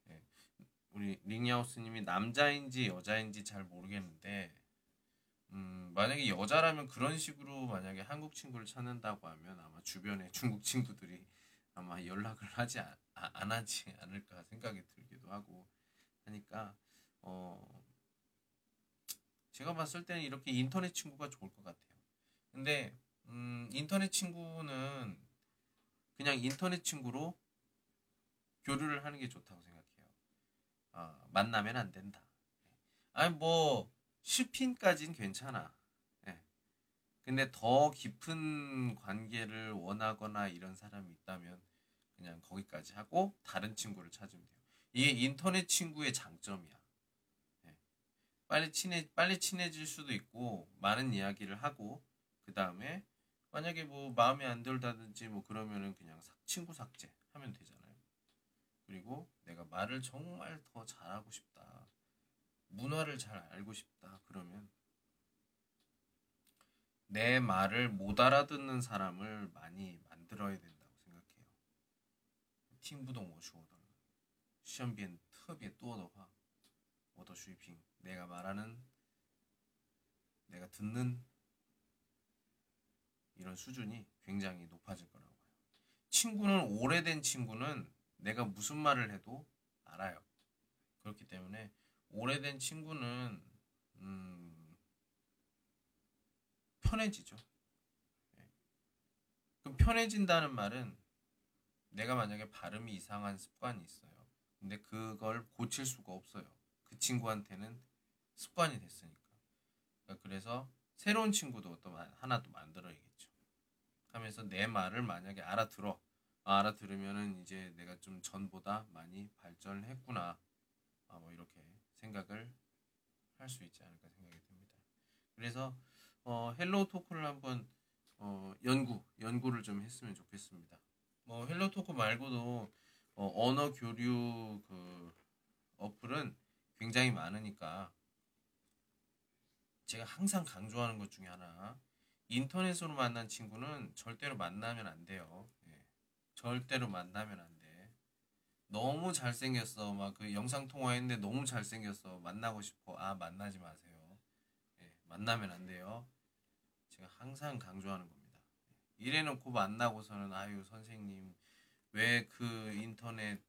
A: 예. 우리 링야우스님이 남자인지 여자인지 잘 모르겠는데, 음, 만약에 여자라면 그런 식으로 만약에 한국 친구를 찾는다고 하면 아마 주변에 중국 친구들이 아마 연락을 하지 안, 아, 안 하지 않을까 생각이 들기도 하고 하니까 어 제가 봤을 때는 이렇게 인터넷 친구가 좋을 것 같아요. 근데 음, 인터넷 친구는 그냥 인터넷 친구로 교류를 하는 게 좋다고 생각해요. 아, 만나면 안 된다. 아니 뭐 슈핀까진 괜찮아. 네. 근데 더 깊은 관계를 원하거나 이런 사람이 있다면 그냥 거기까지 하고 다른 친구를 찾으면 돼요. 이게 인터넷 친구의 장점이야. 빨리 친해 빨리 친해질 수도 있고 많은 이야기를 하고 그 다음에 만약에 뭐 마음에 안 들다든지 뭐 그러면은 그냥 친구 삭제 하면 되잖아요. 그리고 내가 말을 정말 더 잘하고 싶다. 문화를 잘 알고 싶다. 그러면 내 말을 못 알아듣는 사람을 많이 만들어야 된다고 생각해요. 听不懂我说的，身边特别多的话， 我的水平 내가 말하는 내가 듣는 이런 수준이 굉장히 높아질 거라고 요 친구는 오래된 친구는 내가 무슨 말을 해도 알아요. 그렇기 때문에 오래된 친구는 음, 편해지죠. 네. 그럼 편해진다는 말은 내가 만약에 발음이 이상한 습관이 있어요. 근데 그걸 고칠 수가 없어요. 그 친구한테는 습관이 됐으니까. 그러니까 그래서 새로운 친구도 또 하나 또 만들어야겠죠. 하면서 내 말을 만약에 알아들어. 아, 알아들으면은 이제 내가 좀 전보다 많이 발전을 했구나. 아, 뭐 이렇게 생각을 할 수 있지 않을까 생각이 듭니다. 그래서 어, HelloTalk를 한번 어, 연구, 연구를 좀 했으면 좋겠습니다. 뭐 HelloTalk 말고도 어, 언어 교류 그 어플은 굉장히 많으니까 제가 항상 강조하는 것 중에 하나 인터넷으로 만난 친구는 절대로 만나면 안 돼요. 예. 절대로 만나면 안 돼. 너무 잘생겼어. 막 그 영상 통화했는데 너무 잘생겼어. 만나고 싶어. 아 만나지 마세요. 예. 만나면 안 돼요. 제가 항상 강조하는 겁니다. 이래놓고 만나고서는 아유 선생님 왜 그 인터넷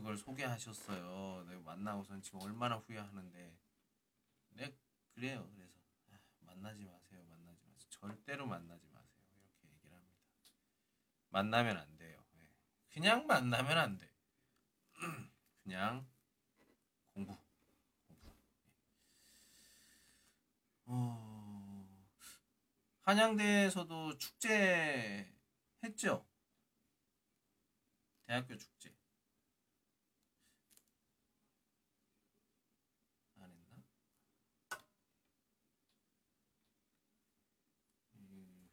A: 그걸 소개하셨어요. 내가 만나고선 지금 얼마나 후회하는데. 네 그래요. 그래서 아, 만나지 마세요. 만나지 마세요. 절대로 만나지 마세요. 이렇게 얘기를 합니다. 만나면 안 돼요. 네. 그냥 만나면 안 돼. 그냥 공부. 공부. 어... 한양대에서도 축제 했죠? 대학교 축제. 안 했나? 음,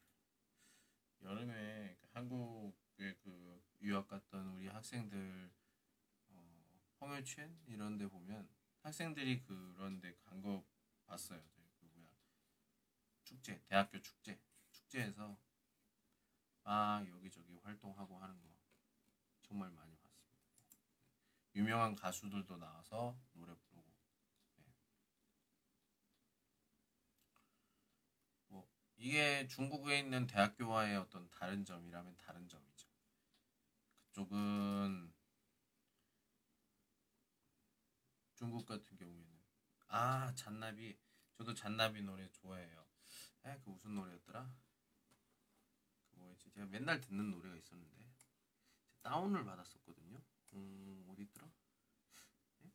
A: 여름에 한국에 그 유학 갔던 우리 학생들 어, 홍여첸 이런 데 보면 학생들이 그런 데 간 거 봤어요. 그 뭐야 축제, 대학교 축제, 축제에서 아 여기저기 활동하고 하는 거 정말 많이 봤습니다. 유명한 가수들도 나와서 노래 부르고 네. 뭐 이게 중국에 있는 대학교와의 어떤 다른 점이라면 다른 점이죠. 그쪽은 중국 같은 경우에는 아 잔나비 저도 잔나비 노래 좋아해요. 에 그 무슨 노래였더라? 그 뭐였지? 제가 맨날 듣는 노래가 있었는데 다운을 받았었거든요. 음, 어디 있더라? 네?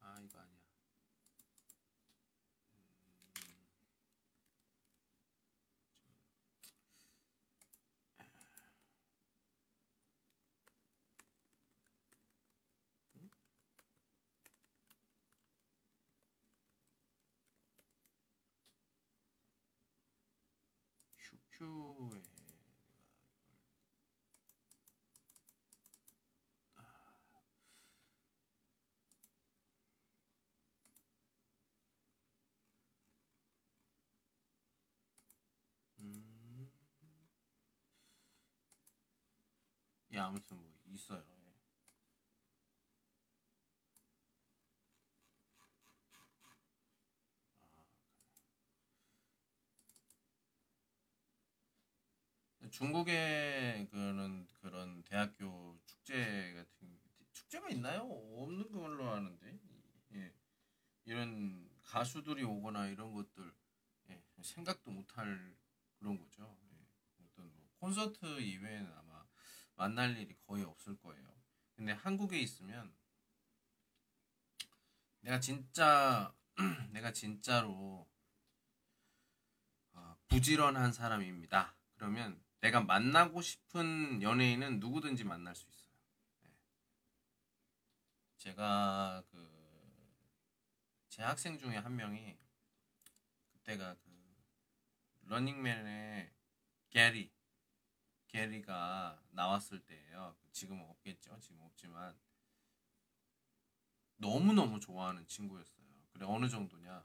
A: 아, 이거 아니야. 음. 큐큐에 예, 아무튼 뭐 있어요. 예. 아, 중국의 그런 그런 대학교 축제 같은 축제가 있나요? 없는 걸로 아는데 예. 이런 가수들이 오거나 이런 것들 예. 생각도 못할 그런 거죠. 예. 어떤 뭐 콘서트 이외에는 아마 만날 일이 거의 없을 거예요. 근데 한국에 있으면 내가 진짜 내가 진짜로 어, 부지런한 사람입니다. 그러면 내가 만나고 싶은 연예인은 누구든지 만날 수 있어요. 네. 제가 그 제 학생 중에 한 명이 그때가 그 러닝맨의 게리 게리가 나왔을 때예요. 지금은 없겠죠. 지금 없지만 너무 너무 좋아하는 친구였어요. 그래 어느 정도냐?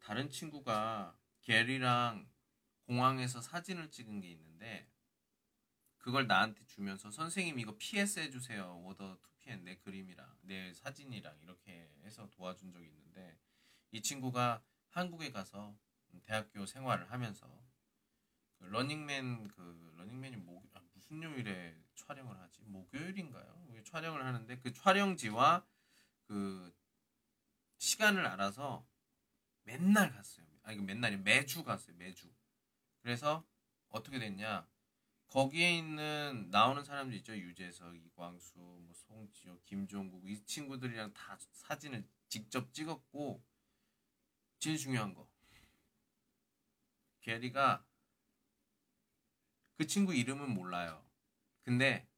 A: 다른 친구가 게리랑 공항에서 사진을 찍은 게 있는데 그걸 나한테 주면서 선생님 이거 PS 해주세요. 我的图片 내 그림이랑 내 사진이랑 이렇게 해서 도와준 적이 있는데 이 친구가 한국에 가서 대학교 생활을 하면서 그 러닝맨 그 러닝맨이 목 아, 무슨 요일에 촬영을 하지 목요일인가요? 촬영을 하는데 그 촬영지와 그 시간을 알아서 맨날 갔어요. 아니 맨날이 매주 갔어요. 매주. 그래서 어떻게 됐냐? 거기에 있는 나오는 사람들 있죠. 유재석, 이광수, 뭐 송지효, 김종국 이 친구들이랑 다 사진을 직접 찍었고 제일 중요한 거 게리가 그 친구 이름은 몰라요. 근데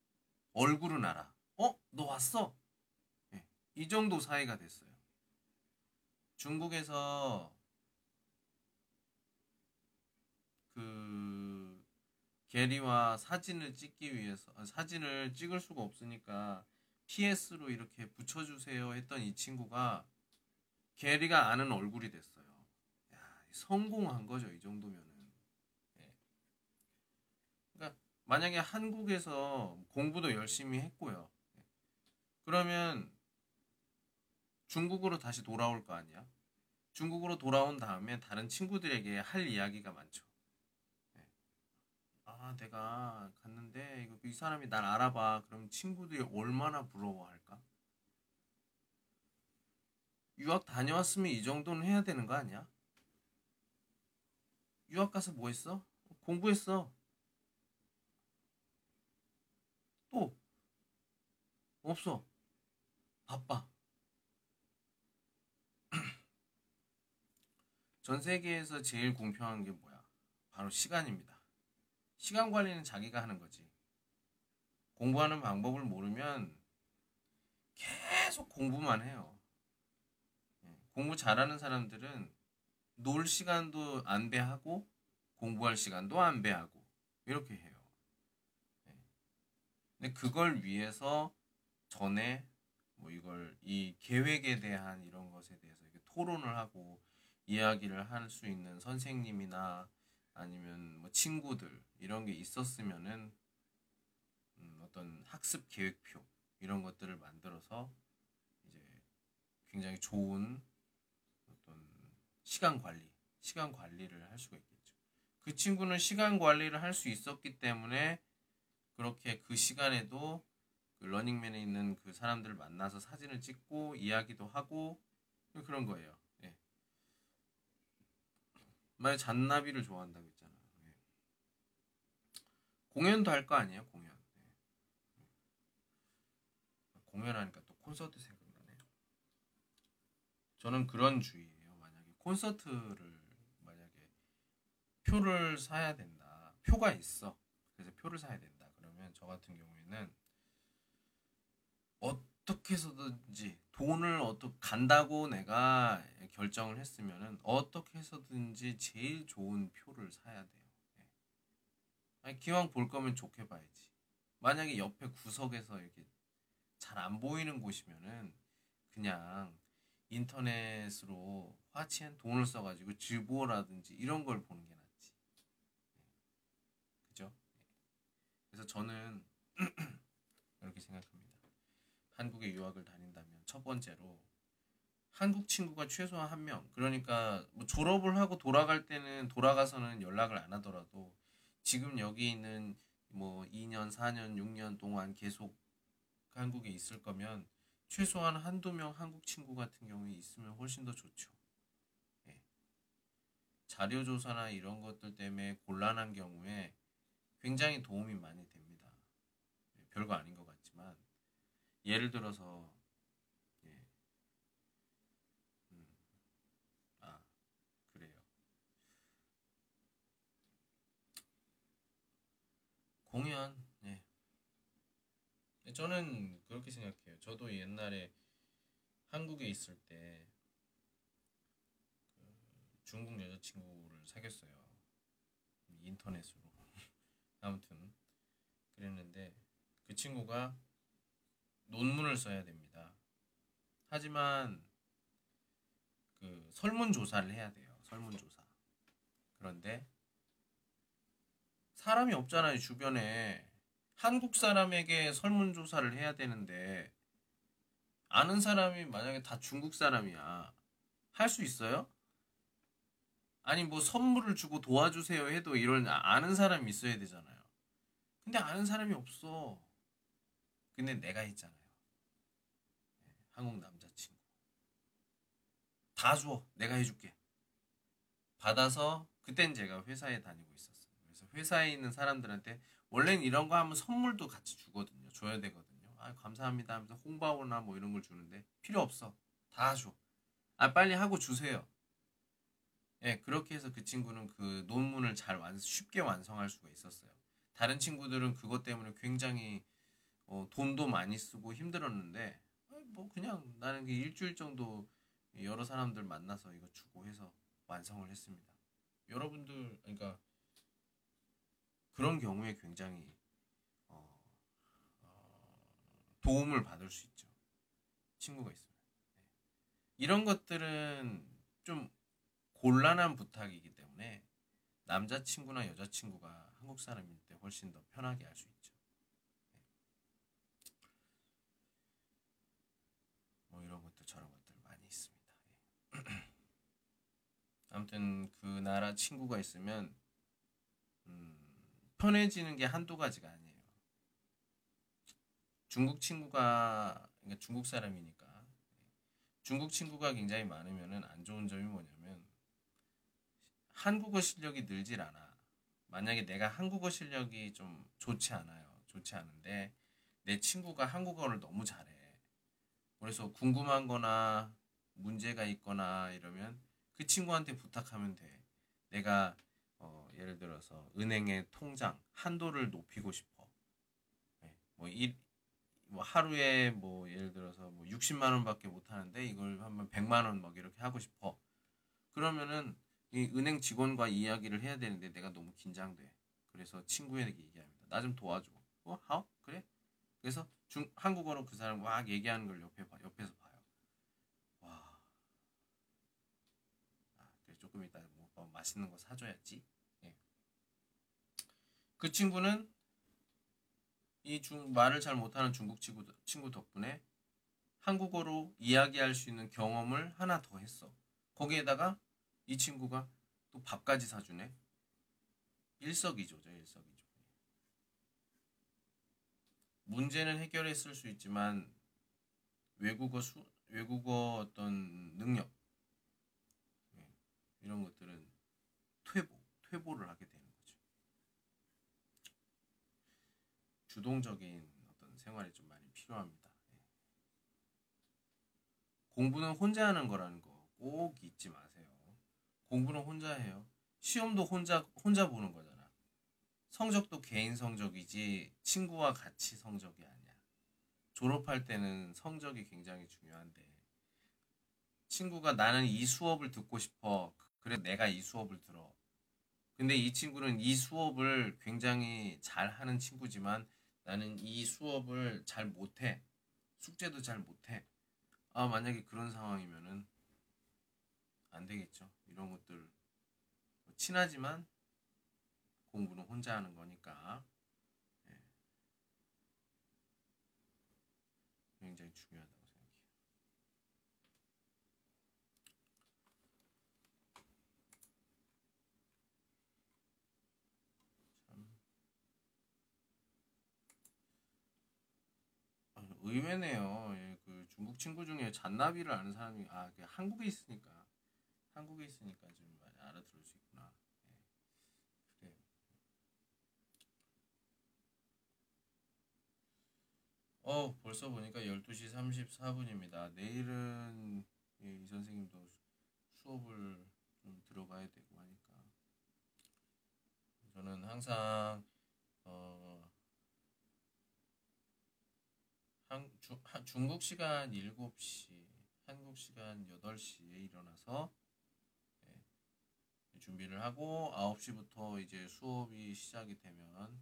A: 얼굴은 알아. 어? 너 왔어? 네. 이 정도 사이가 됐어요. 중국에서 그 게리와 사진을 찍기 위해서 아, 사진을 찍을 수가 없으니까 PS로 이렇게 붙여주세요 했던 이 친구가 게리가 아는 얼굴이 됐어요. 야, 성공한 거죠 이 정도면은. 예. 그러니까 만약에 한국에서 공부도 열심히 했고요. 예. 그러면 중국으로 다시 돌아올 거 아니야? 중국으로 돌아온 다음에 다른 친구들에게 할 이야기가 많죠. 네. 아, 내가 갔는데 이거 이 사람이 날 알아봐. 그럼 친구들이 얼마나 부러워할까? 유학 다녀왔으면 이 정도는 해야 되는 거 아니야? 유학 가서 뭐 했어? 공부했어. 또 없어. 바빠. 전 세계에서 제일 공평한 게 뭐야? 바로 시간입니다. 시간 관리는 자기가 하는 거지. 공부하는 방법을 모르면 계속 공부만 해요. 예, 공부 잘하는 사람들은 놀 시간도 안 배하고 공부할 시간도 안 배하고 이렇게 해요. 예. 근데 그걸 위해서 전에 뭐 이걸 이 계획에 대한 이런 것에 대해서 이렇게 토론을 하고 이야기를 할 수 있는 선생님이나 아니면 뭐 친구들 이런 게 있었으면은 음 어떤 학습 계획표 이런 것들을 만들어서 이제 굉장히 좋은 어떤 시간 관리, 시간 관리를 할 수가 있겠죠. 그 친구는 시간 관리를 할 수 있었기 때문에 그렇게 그 시간에도 그 러닝맨에 있는 그 사람들을 만나서 사진을 찍고 이야기도 하고 그런 거예요. 만약 잔나비를 좋아한다고 했잖아. 네. 공연도 할 거 아니에요, 공연. 네. 공연하니까 또 콘서트 생각나네요. 저는 그런 주의예요. 만약에 콘서트를 만약에 표를 사야 된다. 표가 있어. 그래서 표를 사야 된다. 그러면 저 같은 경우에는 어떻게 해서든지 돈을 어떻게 간다고 내가 결정을 했으면은 어떻게 해서든지 제일 좋은 표를 사야 돼요. 예. 아니, 기왕 볼 거면 좋게 봐야지. 만약에 옆에 구석에서 이렇게 잘 안 보이는 곳이면은 그냥 인터넷으로 화치한 돈을 써가지고 질보라든지 이런 걸 보는 게 낫지. 예. 그죠? 예. 그래서 저는 이렇게 생각합니다. 한국에 유학을 다닌다면 첫 번째로 한국 친구가 최소한 한 명. 그러니까 뭐 졸업을 하고 돌아갈 때는 돌아가서는 연락을 안 하더라도 지금 여기 있는 뭐 2년, 4년, 6년 동안 계속 한국에 있을 거면 최소한 한두 명 한국 친구 같은 경우에 있으면 훨씬 더 좋죠. 예. 자료 조사나 이런 것들 때문에 곤란한 경우에 굉장히 도움이 많이 됩니다. 예, 별거 아닌 것 같지만 예를 들어서 예. 음. 아 그래요. 공연 예. 저는 그렇게 생각해요. 저도 옛날에 한국에 있을 때 그 중국 여자친구를 사귀었어요. 인터넷으로. 아무튼 그랬는데 그 친구가 논문을 써야 됩니다. 하지만 그 설문조사를 해야 돼요. 설문조사. 그런데 사람이 없잖아요, 주변에. 한국 사람에게 설문조사를 해야 되는데 아는 사람이 만약에 다 중국 사람이야. 할 수 있어요? 아니 뭐 선물을 주고 도와주세요 해도 이런 아는 사람이 있어야 되잖아요. 근데 아는 사람이 없어. 근데 내가 있잖아요. 네, 한국 남자친구. 다 줘. 내가 해줄게. 받아서 그땐 제가 회사에 다니고 있었어요. 그래서 회사에 있는 사람들한테 원래는 이런 거 하면 선물도 같이 주거든요. 줘야 되거든요. 아 감사합니다 하면서 홍바오나 뭐 이런 걸 주는데 필요 없어. 다 줘. 아 빨리 하고 주세요. 예, 그렇게 해서 그 친구는 그 논문을 잘 완, 쉽게 완성할 수가 있었어요. 다른 친구들은 그것 때문에 굉장히 어, 돈도 많이 쓰고 힘들었는데 어, 뭐 그냥 나는 그 일주일 정도 여러 사람들 만나서 이거 주고 해서 완성을 했습니다. 여러분들 그러니까 그런 경우에 굉장히 어, 어, 도움을 받을 수 있죠. 친구가 있으면 네. 이런 것들은 좀 곤란한 부탁이기 때문에 남자친구나 여자친구가 한국 사람일 때 훨씬 더 편하게 할 수 있죠. 네. 뭐 이런 것도 저런 것들 많이 있습니다. 예. 아무튼 그 나라 친구가 있으면 음, 편해지는 게 한두 가지가 아니에요. 중국 친구가 그러니까 중국 사람이니까 중국 친구가 굉장히 많으면은 안 좋은 점이 뭐냐면 한국어 실력이 늘질 않아. 만약에 내가 한국어 실력이 좀 좋지 않아요. 좋지 않은데 내 친구가 한국어를 너무 잘해. 그래서 궁금한 거나 문제가 있거나 이러면 그 친구한테 부탁하면 돼. 내가 어, 예를 들어서 은행의 통장 한도를 높이고 싶어. 네, 뭐, 일, 뭐 하루에 뭐 예를 들어서 뭐 60만 원밖에 못 하는데 이걸 한번 100만 원 막 이렇게 하고 싶어. 그러면은 이 은행 직원과 이야기를 해야 되는데 내가 너무 긴장돼. 그래서 친구에게 얘기합니다. 나 좀 도와줘. 어, 하? 그래? 그래서 중, 한국어로 그 사람 막 얘기하는 걸 옆에 봐, 옆에서 봐요. 와, 조금 이따 뭐, 뭐 맛있는 거 사줘야지. 예. 그 친구는 이 중, 말을 잘 못하는 중국 친구, 친구 덕분에 한국어로 이야기할 수 있는 경험을 하나 더 했어. 거기에다가 이 친구가 또 밥까지 사주네. 일석이조죠, 일석이조. 문제는 해결했을 수 있지만 외국어 수, 외국어 어떤 능력 네, 이런 것들은 퇴보, 퇴보를 하게 되는 거죠. 주동적인 어떤 생활이 좀 많이 필요합니다. 네. 공부는 혼자 하는 거라는 거 꼭 잊지 마세요. 공부는 혼자 해요. 시험도 혼자 혼자 보는 거잖아. 성적도 개인 성적이지 친구와 같이 성적이 아니야. 졸업할 때는 성적이 굉장히 중요한데 친구가 나는 이 수업을 듣고 싶어. 그래 내가 이 수업을 들어. 근데 이 친구는 이 수업을 굉장히 잘 하는 친구지만 나는 이 수업을 잘 못해. 숙제도 잘 못해. 아, 만약에 그런 상황이면은 안 되겠죠. 이런 것들 뭐 친하지만 공부는 혼자 하는 거니까 네. 굉장히 중요하다고 생각해요. 참 아, 의외네요. 예, 그 중국 친구 중에 잔나비를 아는 사람이 아 한국에 있으니까 한국에 있으니까 좀 많이 알아들을 수 있구나. 예. 그래요. 어, 벌써 보니까 12시 34분입니다. 내일은 예, 이 선생님도 수업을 좀 들어가야 되고 하니까 저는 항상 어, 한, 중국 시간 7시, 한국 시간 8시에 일어나서 예, 준비를 하고 9시부터 이제 수업이 시작이 되면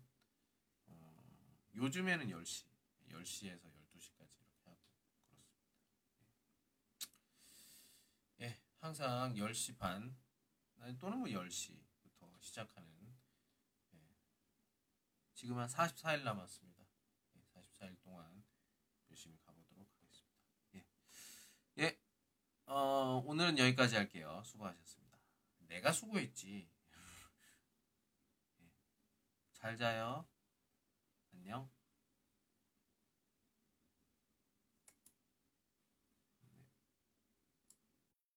A: 어, 요즘에는 10시, 10시에서 12시까지 이렇게 하고 그렇습니다. 예, 예 항상 10시 반 또는 뭐 10시부터 시작하는 예, 지금 한 44일 남았습니다. 예, 44일 동안 어, 오늘은 여기까지 할게요. 수고하셨습니다. 내가 수고했지. 예. 잘 자요. 안녕.